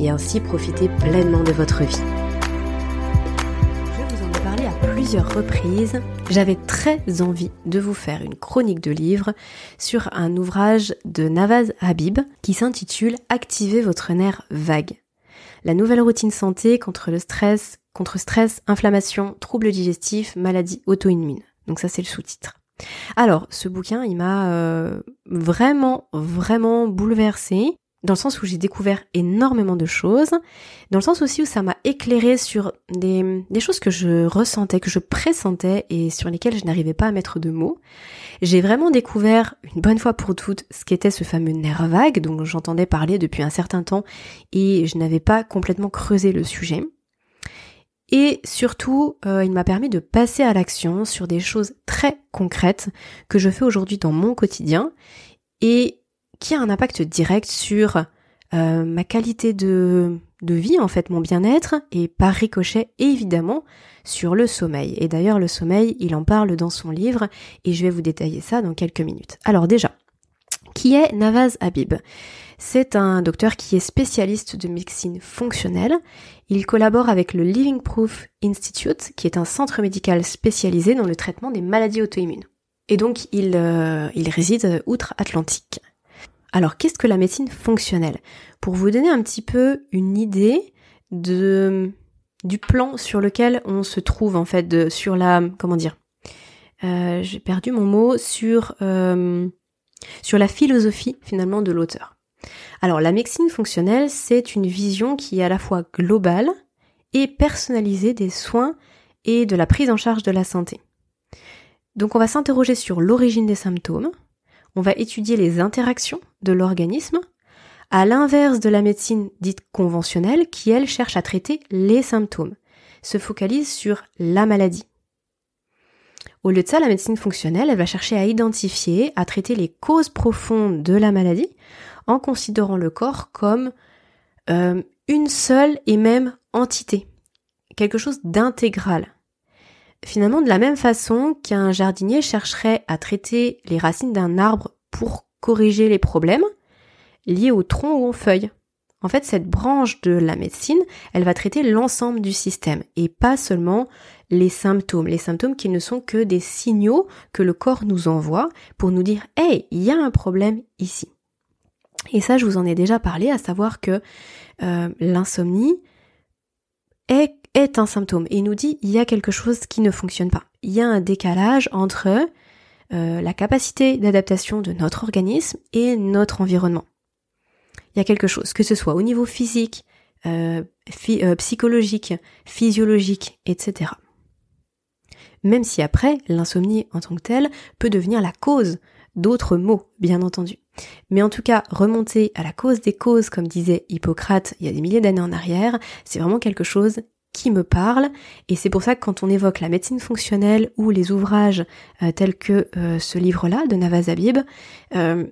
et ainsi profiter pleinement de votre vie. Je vous en ai parlé à plusieurs reprises. J'avais très envie de vous faire une chronique de livre sur un ouvrage de Navaz Habib qui s'intitule Activez votre nerf vague. La nouvelle routine santé contre le stress, contre stress, inflammation, troubles digestifs, maladies auto-immunes. Donc ça c'est le sous-titre. Alors, ce bouquin, il m'a euh, vraiment, vraiment bouleversé dans le sens où j'ai découvert énormément de choses, dans le sens aussi où ça m'a éclairé sur des, choses que je ressentais, que je pressentais et sur lesquelles je n'arrivais pas à mettre de mots. J'ai vraiment découvert une bonne fois pour toutes ce qu'était ce fameux nerf vague dont j'entendais parler depuis un certain temps et je n'avais pas complètement creusé le sujet. Et surtout, euh, il m'a permis de passer à l'action sur des choses très concrètes que je fais aujourd'hui dans mon quotidien et qui a un impact direct sur euh, ma qualité de, vie, en fait, mon bien-être, et par ricochet, évidemment, sur le sommeil. Et d'ailleurs, le sommeil, il en parle dans son livre, et je vais vous détailler ça dans quelques minutes. Alors déjà, qui est Navaz Habib? C'est un docteur qui est spécialiste de médecine fonctionnelle. Il collabore avec le Living Proof Institute, qui est un centre médical spécialisé dans le traitement des maladies auto-immunes. Et donc, il, euh, il réside outre-Atlantique. Alors, qu'est-ce que la médecine fonctionnelle? Pour vous donner un petit peu une idée de du plan sur lequel on se trouve en fait, de, sur la comment dire? Euh, J'ai perdu mon mot sur euh, sur la philosophie finalement de l'auteur. Alors, la médecine fonctionnelle, c'est une vision qui est à la fois globale et personnalisée des soins et de la prise en charge de la santé. Donc, on va s'interroger sur l'origine des symptômes, on va étudier les interactions de l'organisme, à l'inverse de la médecine dite conventionnelle qui, elle, cherche à traiter les symptômes, se focalise sur la maladie. Au lieu de ça, la médecine fonctionnelle, elle va chercher à identifier, à traiter les causes profondes de la maladie en considérant le corps comme euh, une seule et même entité, quelque chose d'intégral. Finalement, de la même façon qu'un jardinier chercherait à traiter les racines d'un arbre pour corriger les problèmes liés au tronc ou aux feuilles. En fait, cette branche de la médecine, elle va traiter l'ensemble du système et pas seulement les symptômes. Les symptômes qui ne sont que des signaux que le corps nous envoie pour nous dire Hey, il y a un problème ici. Et ça, je vous en ai déjà parlé, à savoir que euh, l'insomnie est est un symptôme et il nous dit il y a quelque chose qui ne fonctionne pas. Il y a un décalage entre euh, la capacité d'adaptation de notre organisme et notre environnement. Il y a quelque chose, que ce soit au niveau physique, euh, euh, psychologique, physiologique, etc. Même si après, l'insomnie en tant que telle peut devenir la cause d'autres maux, bien entendu. Mais en tout cas, remonter à la cause des causes, comme disait Hippocrate il y a des milliers d'années en arrière, c'est vraiment quelque chose qui me parle. Et c'est pour ça que quand on évoque la médecine fonctionnelle ou les ouvrages euh, tels que euh, ce livre-là de Navaz Habib, euh,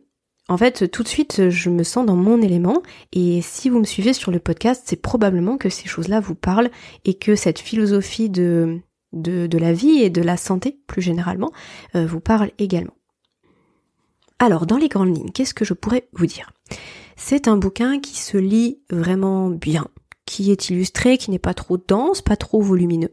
en fait tout de suite je me sens dans mon élément. Et si vous me suivez sur le podcast c'est probablement que ces choses-là vous parlent et que cette philosophie de, de, de la vie et de la santé plus généralement vous parle également. Alors dans les grandes lignes, qu'est-ce que je pourrais vous dire? C'est un bouquin qui se lit vraiment bien qui est illustré, qui n'est pas trop dense, pas trop volumineux,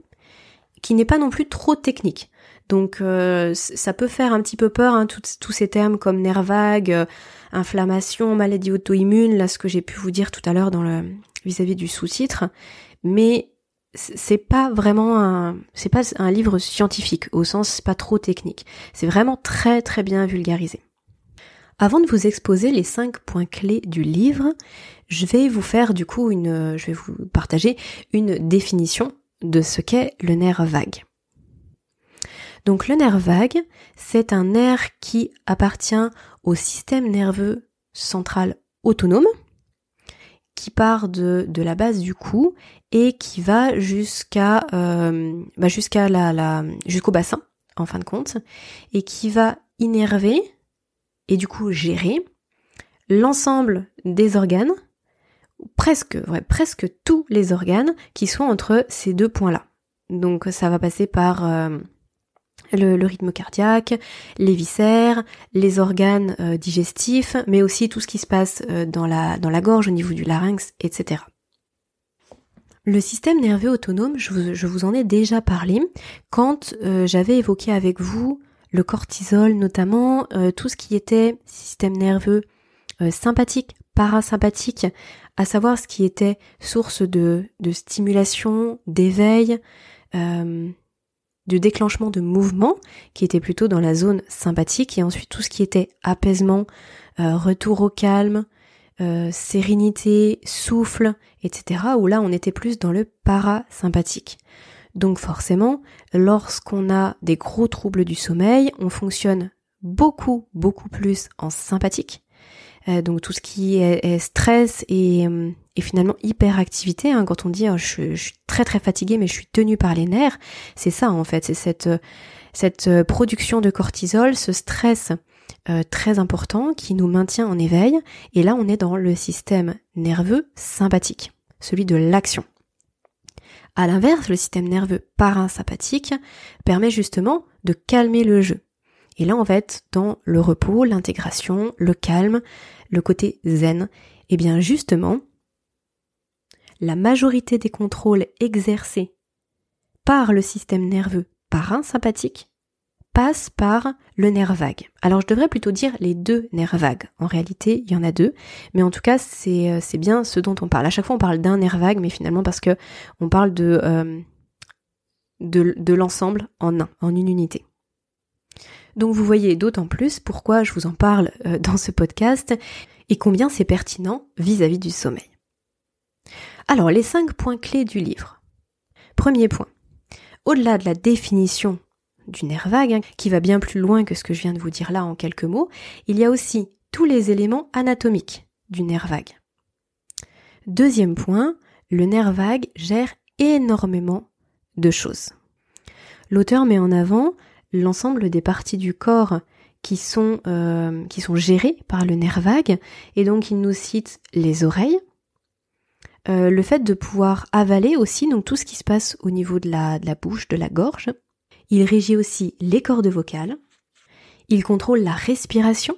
qui n'est pas non plus trop technique. Donc euh, ça peut faire un petit peu peur, hein, tous ces termes comme nerf vague, euh, inflammation, maladie auto-immune, là ce que j'ai pu vous dire tout à l'heure dans le vis-à-vis du sous-titre, mais c'est pas vraiment un c'est pas un livre scientifique au sens pas trop technique. C'est vraiment très très bien vulgarisé. Avant de vous exposer les cinq points clés du livre, je vais vous faire du coup une, je vais vous partager une définition de ce qu'est le nerf vague. Donc le nerf vague, c'est un nerf qui appartient au système nerveux central autonome, qui part de, de la base du cou et qui va jusqu'à euh, bah jusqu'à la, la jusqu'au bassin en fin de compte et qui va innerver et du coup gérer l'ensemble des organes presque presque tous les organes qui sont entre ces deux points là donc ça va passer par euh, le, rythme cardiaque, les viscères, les organes euh, digestifs, mais aussi tout ce qui se passe euh, dans, la, gorge, au niveau du larynx, etc. Le système nerveux autonome, je vous, en ai déjà parlé quand j'avais évoqué avec vous le cortisol, notamment tout ce qui était système nerveux sympathique, parasympathique, à savoir ce qui était source de, de stimulation, d'éveil, du déclenchement de mouvement qui était plutôt dans la zone sympathique et ensuite tout ce qui était apaisement, euh, retour au calme, euh, sérénité, souffle, etc. où là on était plus dans le parasympathique. Donc forcément, lorsqu'on a des gros troubles du sommeil, on fonctionne beaucoup, beaucoup plus en sympathique. Euh, donc tout ce qui est, stress et, et, finalement hyperactivité, hein, quand on dit oh, je, suis très très fatigué mais je suis tenu par les nerfs, c'est ça en fait, c'est cette, cette euh, production de cortisol, ce stress euh, très important qui nous maintient en éveil. Et là on est dans le système nerveux sympathique, celui de l'action. À l'inverse, le système nerveux parasympathique permet justement de calmer le jeu. Et là, on va être dans le repos, l'intégration, le calme, le côté zen. Et bien justement, la majorité des contrôles exercés par le système nerveux parasympathique passe par le nerf vague. Alors je devrais plutôt dire les deux nerfs vagues. En réalité, il y en a deux, mais en tout cas, c'est euh, c'est bien ce dont on parle. À chaque fois, on parle d'un nerf vague, mais finalement parce que on parle de euh, de, l'ensemble en un, en une unité. Donc vous voyez d'autant plus pourquoi je vous en parle euh, dans ce podcast et combien c'est pertinent vis-à-vis du sommeil. Alors les cinq points clés du livre. Premier point. Au-delà de la définition du nerf vague, hein, qui va bien plus loin que ce que je viens de vous dire là en quelques mots, il y a aussi tous les éléments anatomiques du nerf vague. Deuxième point, le nerf vague gère énormément de choses. L'auteur met en avant l'ensemble des parties du corps qui sont, euh, gérées par le nerf vague. Et donc il nous cite les oreilles, euh, le fait de pouvoir avaler aussi, donc tout ce qui se passe au niveau de la bouche, de la gorge. Il régit aussi les cordes vocales. Il contrôle la respiration.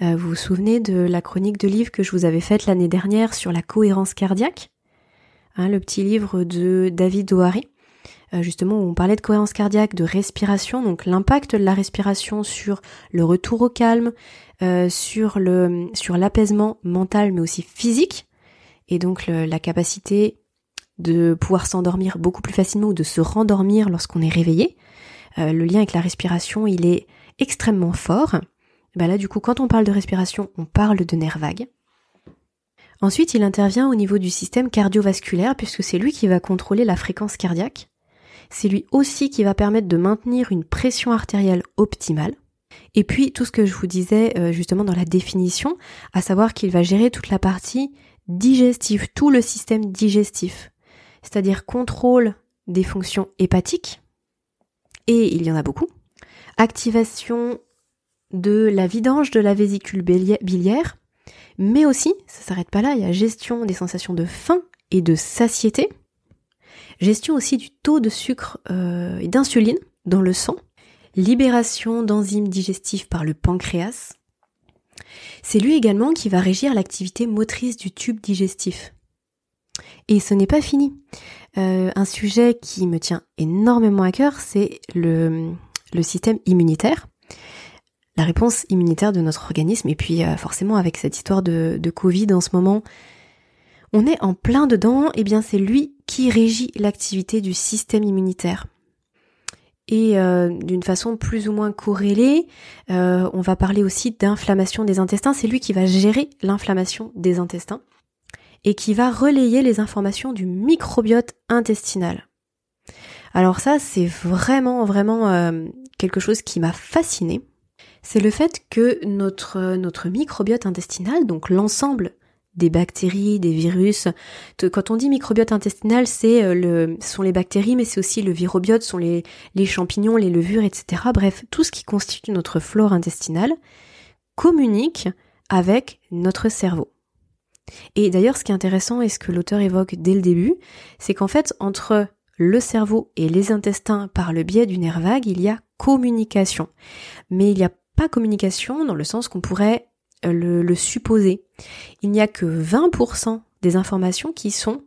Euh, vous vous souvenez de la chronique de livre que je vous avais faite l'année dernière sur la cohérence cardiaque, hein, le petit livre de David O'Hary. Euh, justement où on parlait de cohérence cardiaque, de respiration, donc l'impact de la respiration sur le retour au calme, euh, sur l'apaisement mental mais aussi physique, et donc la capacité de pouvoir s'endormir beaucoup plus facilement ou de se rendormir lorsqu'on est réveillé. Euh, le lien avec la respiration, il est extrêmement fort. Bah là, du coup, quand on parle de respiration, on parle de nerf vague. Ensuite, il intervient au niveau du système cardiovasculaire puisque c'est lui qui va contrôler la fréquence cardiaque c'est lui aussi qui va permettre de maintenir une pression artérielle optimale. Et puis tout ce que je vous disais euh, justement dans la définition, à savoir qu'il va gérer toute la partie digestive, tout le système digestif, c'est-à-dire contrôle des fonctions hépatiques, et il y en a beaucoup, activation de la vidange de la vésicule biliaire, mais aussi, ça s'arrête pas là, il y a gestion des sensations de faim et de satiété, gestion aussi du taux de sucre euh, et d'insuline dans le sang, libération d'enzymes digestifs par le pancréas. C'est lui également qui va régir l'activité motrice du tube digestif. Et ce n'est pas fini. Euh, un sujet qui me tient énormément à cœur, c'est le, système immunitaire la réponse immunitaire de notre organisme. Et puis euh, forcément avec cette histoire de, Covid en ce moment, on est en plein dedans, et bien c'est lui qui régit l'activité du système immunitaire. Et euh, d'une façon plus ou moins corrélée, on va parler aussi d'inflammation des intestins. C'est lui qui va gérer l'inflammation des intestins et qui va relayer les informations du microbiote intestinal. Alors ça, c'est vraiment, vraiment euh, quelque chose qui m'a fasciné. C'est le fait que notre, notre microbiote intestinal, donc l'ensemble des bactéries, des virus. Quand on dit microbiote intestinal, c'est euh, le, ce sont les bactéries, mais c'est aussi le virobiote, sont les, les champignons, les levures, etc. Bref, tout ce qui constitue notre flore intestinale communique avec notre cerveau. Et d'ailleurs, ce qui est intéressant et ce que l'auteur évoque dès le début, c'est qu'en fait, entre le cerveau et les intestins par le biais du nerf vague, il y a communication. Mais il n'y a pas communication dans le sens qu'on pourrait euh, le, supposer. Il n'y a que 20% des informations qui sont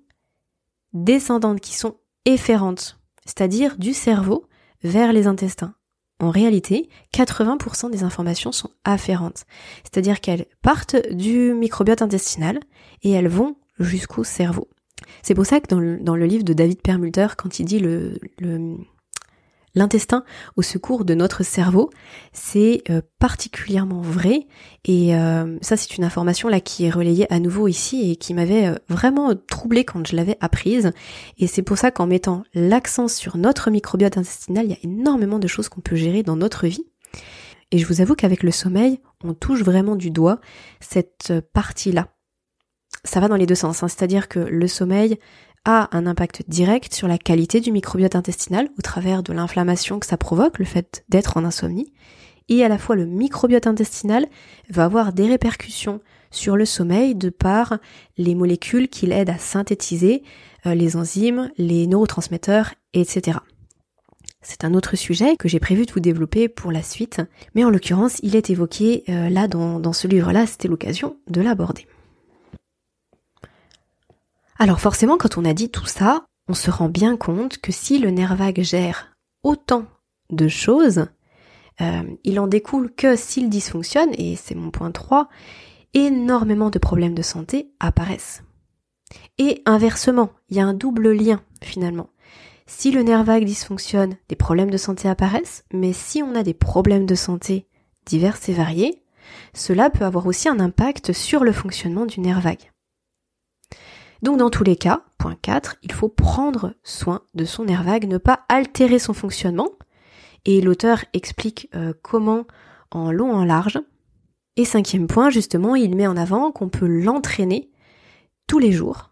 descendantes, qui sont efférentes, c'est-à-dire du cerveau vers les intestins. En réalité, 80% des informations sont afférentes, c'est-à-dire qu'elles partent du microbiote intestinal et elles vont jusqu'au cerveau. C'est pour ça que dans le, livre de David Perlmutter, quand il dit le, l'intestin au secours de notre cerveau, c'est euh, particulièrement vrai. Et euh, ça, c'est une information là qui est relayée à nouveau ici et qui m'avait euh, vraiment troublée quand je l'avais apprise. Et c'est pour ça qu'en mettant l'accent sur notre microbiote intestinal, il y a énormément de choses qu'on peut gérer dans notre vie. Et je vous avoue qu'avec le sommeil, on touche vraiment du doigt cette partie-là. Ça va dans les deux sens, hein. c'est-à-dire que le sommeil a un impact direct sur la qualité du microbiote intestinal au travers de l'inflammation que ça provoque, le fait d'être en insomnie, et à la fois le microbiote intestinal va avoir des répercussions sur le sommeil de par les molécules qu'il aide à synthétiser, euh, les enzymes, les neurotransmetteurs, etc. C'est un autre sujet que j'ai prévu de vous développer pour la suite, mais en l'occurrence il est évoqué euh, là dans, dans ce livre-là, c'était l'occasion de l'aborder. Alors forcément, quand on a dit tout ça, on se rend bien compte que si le nerf vague gère autant de choses, euh, il en découle que s'il dysfonctionne, et c'est mon point 3, énormément de problèmes de santé apparaissent. Et inversement, il y a un double lien finalement. Si le nerf vague dysfonctionne, des problèmes de santé apparaissent, mais si on a des problèmes de santé divers et variés, cela peut avoir aussi un impact sur le fonctionnement du nerf vague. Donc dans tous les cas, point 4, il faut prendre soin de son nerf vague, ne pas altérer son fonctionnement. Et l'auteur explique euh, comment en long en large. Et cinquième point, justement, il met en avant qu'on peut l'entraîner tous les jours,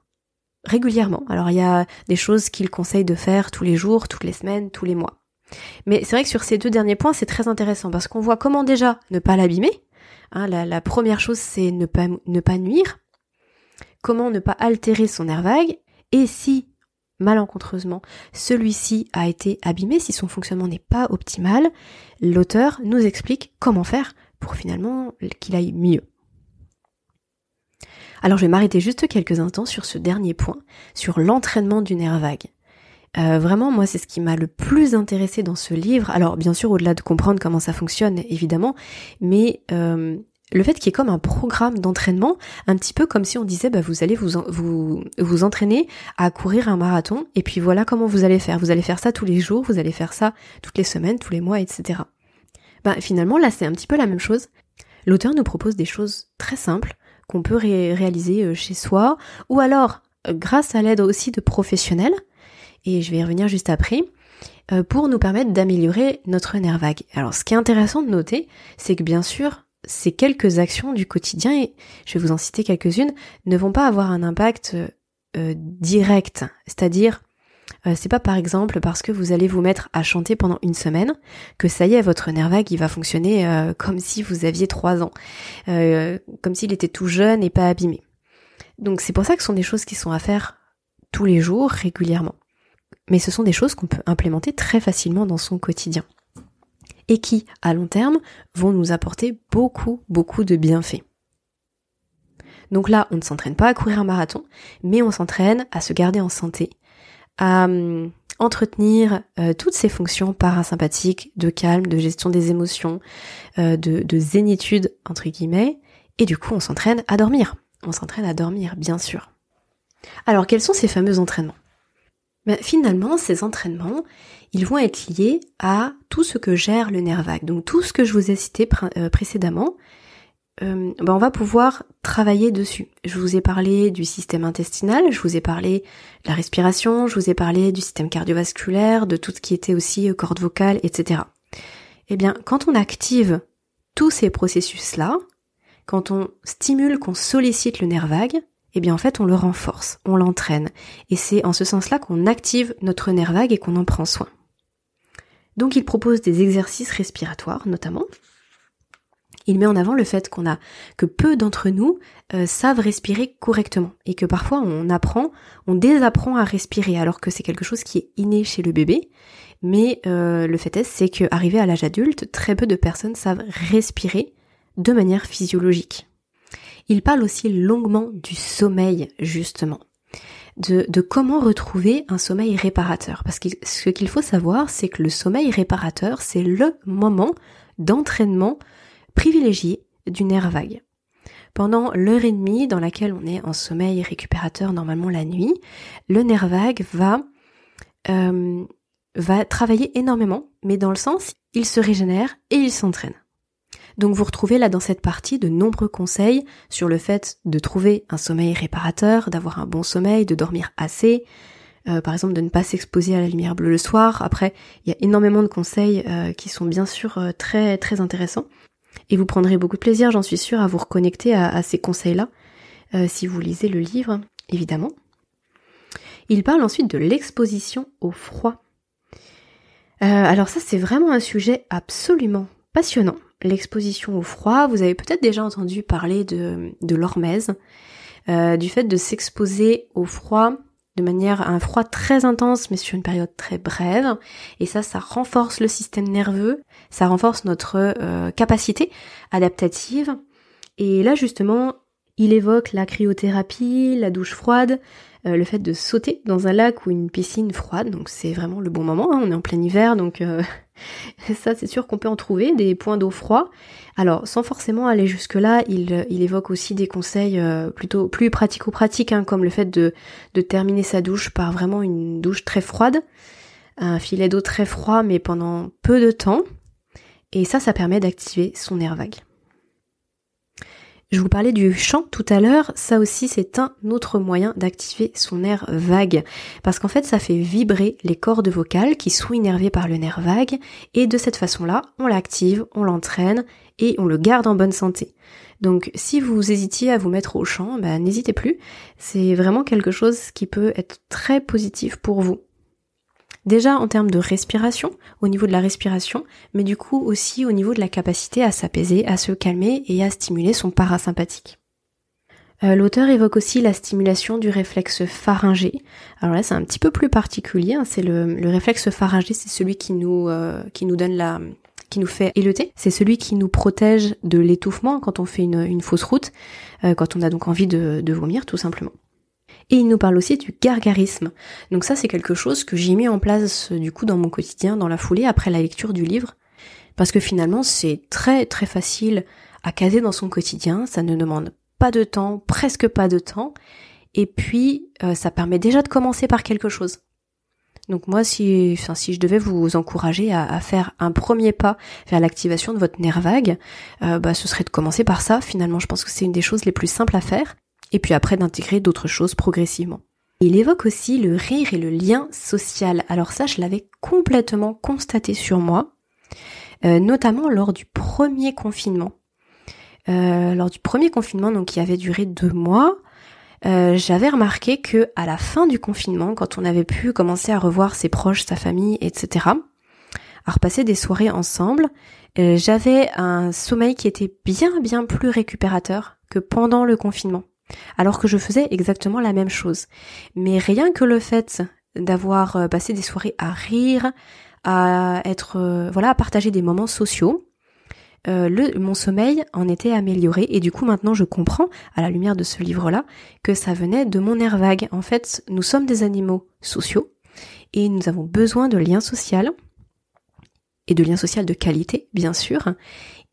régulièrement. Alors il y a des choses qu'il conseille de faire tous les jours, toutes les semaines, tous les mois. Mais c'est vrai que sur ces deux derniers points, c'est très intéressant parce qu'on voit comment déjà ne pas l'abîmer. Hein, la, première chose, c'est ne pas nuire comment ne pas altérer son nerf vague, et si, malencontreusement, celui-ci a été abîmé, si son fonctionnement n'est pas optimal, l'auteur nous explique comment faire pour finalement qu'il aille mieux. Alors je vais m'arrêter juste quelques instants sur ce dernier point, sur l'entraînement du nerf vague. Euh, vraiment, moi, c'est ce qui m'a le plus intéressé dans ce livre. Alors, bien sûr, au-delà de comprendre comment ça fonctionne, évidemment, mais euh, le fait qu'il y ait comme un programme d'entraînement, un petit peu comme si on disait bah vous allez vous, vous vous entraîner à courir un marathon et puis voilà comment vous allez faire. Vous allez faire ça tous les jours, vous allez faire ça toutes les semaines, tous les mois, etc. Bah finalement là c'est un petit peu la même chose. L'auteur nous propose des choses très simples qu'on peut réaliser euh, chez soi ou alors euh, grâce à l'aide aussi de professionnels et je vais y revenir juste après euh, pour nous permettre d'améliorer notre nerf vague. Alors ce qui est intéressant de noter, c'est que bien sûr, ces quelques actions du quotidien, et je vais vous en citer quelques-unes, ne vont pas avoir un impact euh, direct. C'est-à-dire, euh, c'est pas par exemple parce que vous allez vous mettre à chanter pendant une semaine que ça y est, votre nerf vague il va fonctionner euh, comme si vous aviez trois ans, comme s'il était tout jeune et pas abîmé. Donc c'est pour ça que ce sont des choses qui sont à faire tous les jours, régulièrement. Mais ce sont des choses qu'on peut implémenter très facilement dans son quotidien et qui, à long terme, vont nous apporter beaucoup, beaucoup de bienfaits. Donc là, on ne s'entraîne pas à courir un marathon, mais on s'entraîne à se garder en santé, à hum, entretenir euh, toutes ces fonctions parasympathiques de calme, de gestion des émotions, euh, de, de zénitude, entre guillemets, et du coup, on s'entraîne à dormir. On s'entraîne à dormir, bien sûr. Alors, quels sont ces fameux entraînements? Ben, Finalement, ces entraînements, ils vont être liés à tout ce que gère le nerf vague. Donc tout ce que je vous ai cité euh, précédemment, euh, ben on va pouvoir travailler dessus. Je vous ai parlé du système intestinal, je vous ai parlé de la respiration, je vous ai parlé du système cardiovasculaire, de tout ce qui était aussi euh, corde vocale, etc. Eh bien, quand on active tous ces processus-là, quand on stimule, qu'on sollicite le nerf vague, eh bien en fait on le renforce, on l'entraîne. Et c'est en ce sens-là qu'on active notre nerf vague et qu'on en prend soin. Donc il propose des exercices respiratoires notamment. Il met en avant le fait qu'on a que peu d'entre nous euh, savent respirer correctement et que parfois on apprend, on désapprend à respirer alors que c'est quelque chose qui est inné chez le bébé. Mais euh, le fait est, c'est qu'arrivé à l'âge adulte, très peu de personnes savent respirer de manière physiologique. Il parle aussi longuement du sommeil, justement. De, comment retrouver un sommeil réparateur. Parce que ce qu'il faut savoir, c'est que le sommeil réparateur, c'est le moment d'entraînement privilégié du nerf vague. Pendant l'heure et demie dans laquelle on est en sommeil récupérateur normalement la nuit, le nerf vague va, euh, va travailler énormément, mais dans le sens, il se régénère et il s'entraîne. Donc vous retrouvez là dans cette partie de nombreux conseils sur le fait de trouver un sommeil réparateur, d'avoir un bon sommeil, de dormir assez, euh, par exemple de ne pas s'exposer à la lumière bleue le soir. Après, il y a énormément de conseils euh, qui sont bien sûr euh, très très intéressants. Et vous prendrez beaucoup de plaisir, j'en suis sûre, à vous reconnecter à, à ces conseils-là, si vous lisez le livre, évidemment. Il parle ensuite de l'exposition au froid. alors ça, c'est vraiment un sujet absolument passionnant l'exposition au froid. Vous avez peut-être déjà entendu parler de, de l'hormèse, euh, du fait de s'exposer au froid de manière à un froid très intense mais sur une période très brève et ça ça renforce le système nerveux ça renforce notre euh, capacité adaptative et là justement il évoque la cryothérapie la douche froide euh, le fait de sauter dans un lac ou une piscine froide, donc c'est vraiment le bon moment, hein. on est en plein hiver, donc euh, ça c'est sûr qu'on peut en trouver, des points d'eau froid. Alors sans forcément aller jusque-là, il, il, évoque aussi des conseils euh, plutôt plus pratico-pratiques, hein, comme le fait de, de terminer sa douche par vraiment une douche très froide, un filet d'eau très froid mais pendant peu de temps, et ça ça permet d'activer son nerf vague. Je vous parlais du chant tout à l'heure, ça aussi c'est un autre moyen d'activer son nerf vague, parce qu'en fait ça fait vibrer les cordes vocales qui sont innervées par le nerf vague, et de cette façon-là, on l'active, on l'entraîne, et on le garde en bonne santé. Donc si vous hésitiez à vous mettre au chant, bah, n'hésitez plus, c'est vraiment quelque chose qui peut être très positif pour vous. Déjà en termes de respiration, au niveau de la respiration, mais du coup aussi au niveau de la capacité à s'apaiser, à se calmer et à stimuler son parasympathique. Euh, l'auteur évoque aussi la stimulation du réflexe pharyngé. Alors là, c'est un petit peu plus particulier. Hein. c'est le, réflexe pharyngé, c'est celui qui nous euh, qui nous donne la qui nous fait életer. C'est celui qui nous protège de l'étouffement quand on fait une, fausse route, euh, quand on a donc envie de vomir, tout simplement. Et il nous parle aussi du gargarisme. Donc ça c'est quelque chose que j'ai mis en place du coup dans mon quotidien, dans la foulée, après la lecture du livre. Parce que finalement c'est très très facile à caser dans son quotidien, ça ne demande pas de temps, presque pas de temps. Et puis euh, ça permet déjà de commencer par quelque chose. Donc moi, si, enfin, si je devais vous encourager à, faire un premier pas vers l'activation de votre nerf vague, euh, bah, ce serait de commencer par ça. Finalement, je pense que c'est une des choses les plus simples à faire et puis après d'intégrer d'autres choses progressivement. Il évoque aussi le rire et le lien social. Alors ça, je l'avais complètement constaté sur moi, euh, notamment lors du premier confinement. Euh, lors du premier confinement, donc qui avait duré deux mois, euh, j'avais remarqué que à la fin du confinement, quand on avait pu commencer à revoir ses proches, sa famille, etc., à repasser des soirées ensemble, j'avais un sommeil qui était bien bien plus récupérateur que pendant le confinement alors que je faisais exactement la même chose. Mais rien que le fait d'avoir euh, passé des soirées à rire, à être euh, voilà, à partager des moments sociaux, euh, mon sommeil en était amélioré et du coup maintenant je comprends à la lumière de ce livre-là que ça venait de mon air vague. En fait, nous sommes des animaux sociaux et nous avons besoin de liens sociaux et de liens sociaux de qualité, bien sûr.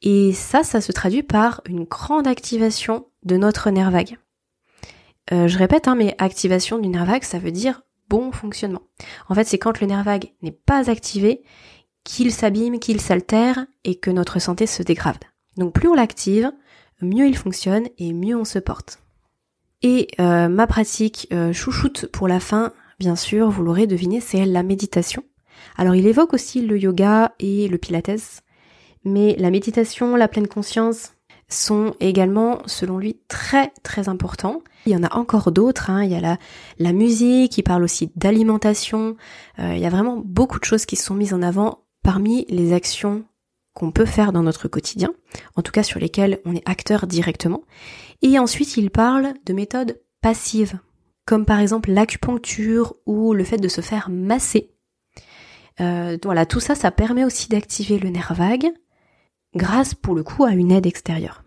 Et ça, ça se traduit par une grande activation de notre nerf vague. Euh, je répète, hein, mais activation du nerf vague, ça veut dire bon fonctionnement. En fait, c'est quand le nerf vague n'est pas activé qu'il s'abîme, qu'il s'altère et que notre santé se dégrade. Donc plus on l'active, mieux il fonctionne et mieux on se porte. Et euh, ma pratique euh, chouchoute pour la fin, bien sûr, vous l'aurez deviné, c'est la méditation. Alors il évoque aussi le yoga et le pilates, mais la méditation, la pleine conscience, sont également, selon lui, très très importants. Il y en a encore d'autres, hein. il y a la, musique, il parle aussi d'alimentation, euh, il y a vraiment beaucoup de choses qui sont mises en avant parmi les actions qu'on peut faire dans notre quotidien, en tout cas sur lesquelles on est acteur directement. Et ensuite, il parle de méthodes passives, comme par exemple l'acupuncture ou le fait de se faire masser. Euh, voilà, tout ça, ça permet aussi d'activer le nerf vague grâce pour le coup à une aide extérieure.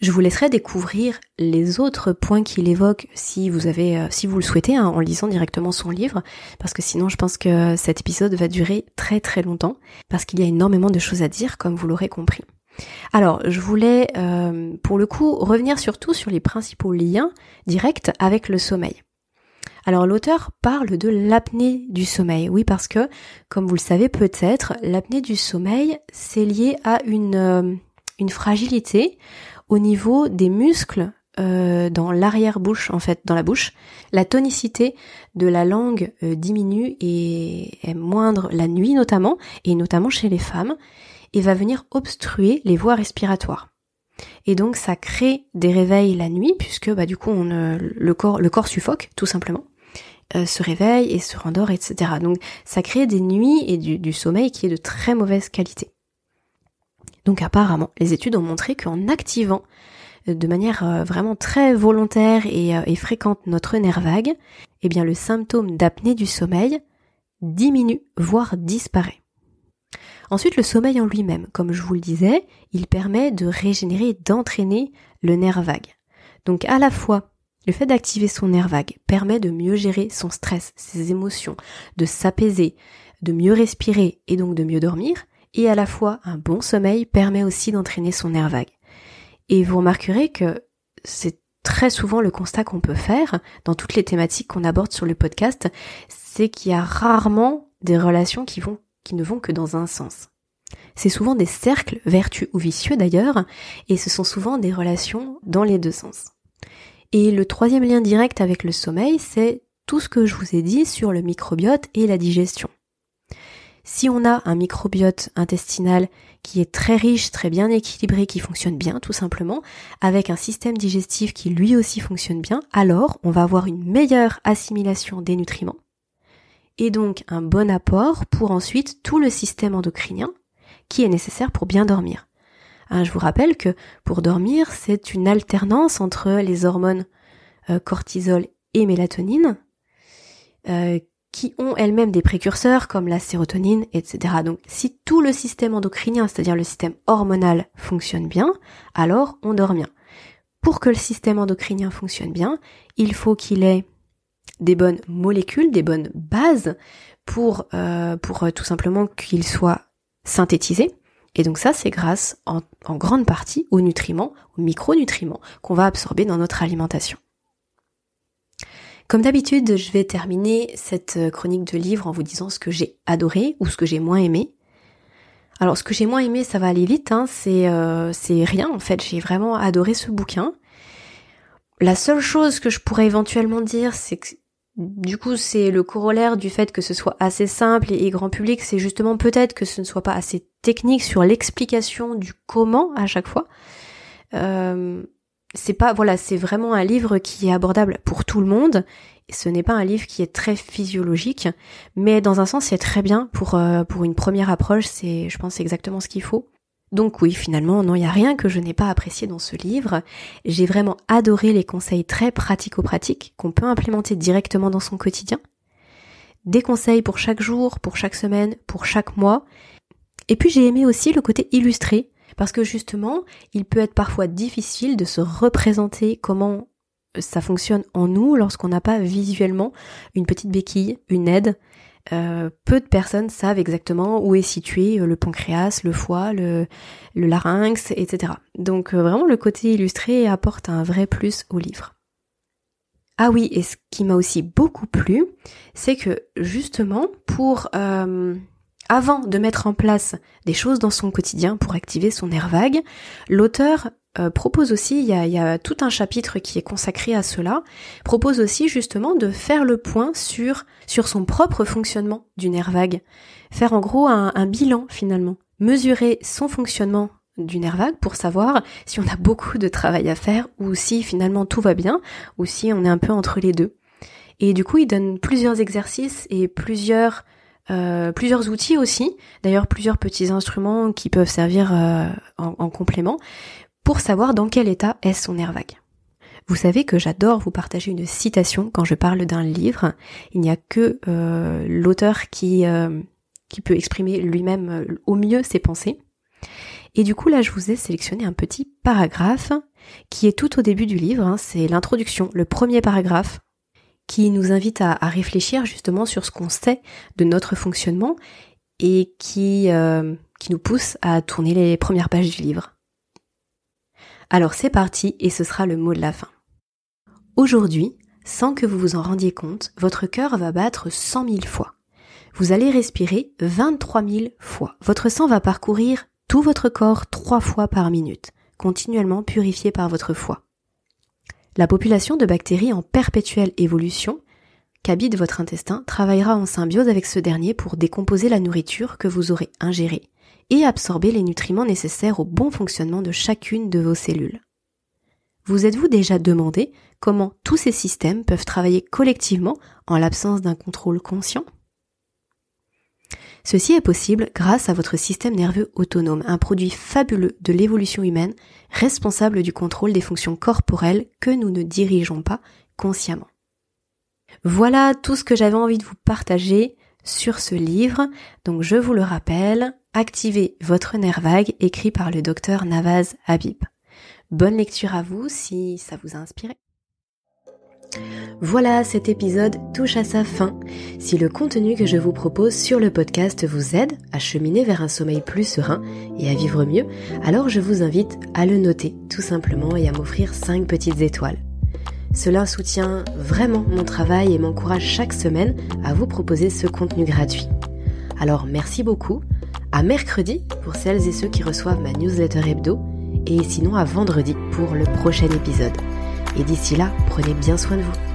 Je vous laisserai découvrir les autres points qu'il évoque si vous avez, euh, si vous le souhaitez, hein, en lisant directement son livre, parce que sinon je pense que cet épisode va durer très très longtemps, parce qu'il y a énormément de choses à dire, comme vous l'aurez compris. Alors, je voulais, euh, pour le coup, revenir surtout sur les principaux liens directs avec le sommeil. Alors l'auteur parle de l'apnée du sommeil. Oui, parce que, comme vous le savez peut-être, l'apnée du sommeil, c'est lié à une, euh, une fragilité au niveau des muscles euh, dans l'arrière-bouche, en fait, dans la bouche. La tonicité de la langue euh, diminue et est moindre la nuit notamment, et notamment chez les femmes, et va venir obstruer les voies respiratoires. Et donc ça crée des réveils la nuit, puisque bah, du coup on, le, corps, le corps suffoque, tout simplement. Euh, se réveille et se rendort, etc. Donc ça crée des nuits et du, sommeil qui est de très mauvaise qualité. Donc apparemment, les études ont montré qu'en activant euh, de manière euh, vraiment très volontaire et, fréquente notre nerf vague, eh bien le symptôme d'apnée du sommeil diminue, voire disparaît. Ensuite, le sommeil en lui-même, comme je vous le disais, il permet de régénérer, d'entraîner le nerf vague. Donc à la fois le fait d'activer son nerf vague permet de mieux gérer son stress, ses émotions, de s'apaiser, de mieux respirer et donc de mieux dormir, et à la fois un bon sommeil permet aussi d'entraîner son nerf vague. Et vous remarquerez que c'est très souvent le constat qu'on peut faire dans toutes les thématiques qu'on aborde sur le podcast, c'est qu'il y a rarement des relations qui vont qui ne vont que dans un sens. C'est souvent des cercles vertueux ou vicieux d'ailleurs, et ce sont souvent des relations dans les deux sens. Et le troisième lien direct avec le sommeil, c'est tout ce que je vous ai dit sur le microbiote et la digestion. Si on a un microbiote intestinal qui est très riche, très bien équilibré, qui fonctionne bien tout simplement, avec un système digestif qui lui aussi fonctionne bien, alors on va avoir une meilleure assimilation des nutriments et donc un bon apport pour ensuite tout le système endocrinien qui est nécessaire pour bien dormir. Hein, je vous rappelle que pour dormir, c'est une alternance entre les hormones euh, cortisol et mélatonine, euh, qui ont elles-mêmes des précurseurs comme la sérotonine, etc. Donc si tout le système endocrinien, c'est-à-dire le système hormonal, fonctionne bien, alors on dort bien. Pour que le système endocrinien fonctionne bien, il faut qu'il ait des bonnes molécules, des bonnes bases pour, euh, pour tout simplement qu'il soit synthétisé. Et donc ça, c'est grâce en, grande partie aux nutriments, aux micronutriments qu'on va absorber dans notre alimentation. Comme d'habitude, je vais terminer cette chronique de livre en vous disant ce que j'ai adoré ou ce que j'ai moins aimé. Alors ce que j'ai moins aimé, ça va aller vite, hein, c'est euh, c'est rien en fait, j'ai vraiment adoré ce bouquin. La seule chose que je pourrais éventuellement dire, c'est que du coup, c'est le corollaire du fait que ce soit assez simple et, grand public, c'est justement peut-être que ce ne soit pas assez technique sur l'explication du comment à chaque fois. Euh, c'est pas voilà, c'est vraiment un livre qui est abordable pour tout le monde. Ce n'est pas un livre qui est très physiologique, mais dans un sens, c'est très bien pour euh, pour une première approche. C'est, je pense, exactement ce qu'il faut. Donc oui, finalement, non, il n'y a rien que je n'ai pas apprécié dans ce livre. J'ai vraiment adoré les conseils très pratico-pratiques qu'on peut implémenter directement dans son quotidien. Des conseils pour chaque jour, pour chaque semaine, pour chaque mois. Et puis j'ai aimé aussi le côté illustré, parce que justement, il peut être parfois difficile de se représenter comment ça fonctionne en nous lorsqu'on n'a pas visuellement une petite béquille, une aide, euh, peu de personnes savent exactement où est situé euh, le pancréas, le foie, le, larynx, etc. Donc euh, vraiment le côté illustré apporte un vrai plus au livre. Ah oui, et ce qui m'a aussi beaucoup plu, c'est que justement pour avant de mettre en place des choses dans son quotidien pour activer son nerf vague, l'auteur euh, propose aussi, il y, a, tout un chapitre qui est consacré à cela, propose aussi justement de faire le point sur, sur son propre fonctionnement du nerf vague. Faire en gros un, bilan finalement. Mesurer son fonctionnement du nerf vague pour savoir si on a beaucoup de travail à faire ou si finalement tout va bien ou si on est un peu entre les deux. Et du coup, il donne plusieurs exercices et plusieurs euh, plusieurs outils aussi, d'ailleurs plusieurs petits instruments qui peuvent servir euh, en, complément pour savoir dans quel état est son nerf vague. Vous savez que j'adore vous partager une citation quand je parle d'un livre. Il n'y a que euh, l'auteur qui, qui peut exprimer lui-même au mieux ses pensées. Et du coup là je vous ai sélectionné un petit paragraphe qui est tout au début du livre, hein. c'est l'introduction, le premier paragraphe qui nous invite à, réfléchir justement sur ce qu'on sait de notre fonctionnement et qui, euh, qui nous pousse à tourner les premières pages du livre. Alors c'est parti et ce sera le mot de la fin. Aujourd'hui, sans que vous vous en rendiez compte, votre cœur va battre 100 000 fois. Vous allez respirer 23 000 fois. Votre sang va parcourir tout votre corps trois fois par minute, continuellement purifié par votre foie. La population de bactéries en perpétuelle évolution qu'habite votre intestin travaillera en symbiose avec ce dernier pour décomposer la nourriture que vous aurez ingérée et absorber les nutriments nécessaires au bon fonctionnement de chacune de vos cellules. Vous êtes-vous déjà demandé comment tous ces systèmes peuvent travailler collectivement en l'absence d'un contrôle conscient? Ceci est possible grâce à votre système nerveux autonome, un produit fabuleux de l'évolution humaine, responsable du contrôle des fonctions corporelles que nous ne dirigeons pas consciemment. Voilà tout ce que j'avais envie de vous partager sur ce livre. Donc je vous le rappelle, Activez votre nerf vague, écrit par le docteur Navaz Habib. Bonne lecture à vous si ça vous a inspiré. Voilà, cet épisode touche à sa fin. Si le contenu que je vous propose sur le podcast vous aide à cheminer vers un sommeil plus serein et à vivre mieux, alors je vous invite à le noter tout simplement et à m'offrir 5 petites étoiles. Cela soutient vraiment mon travail et m'encourage chaque semaine à vous proposer ce contenu gratuit. Alors merci beaucoup, à mercredi pour celles et ceux qui reçoivent ma newsletter hebdo, et sinon à vendredi pour le prochain épisode. Et d'ici là, prenez bien soin de vous.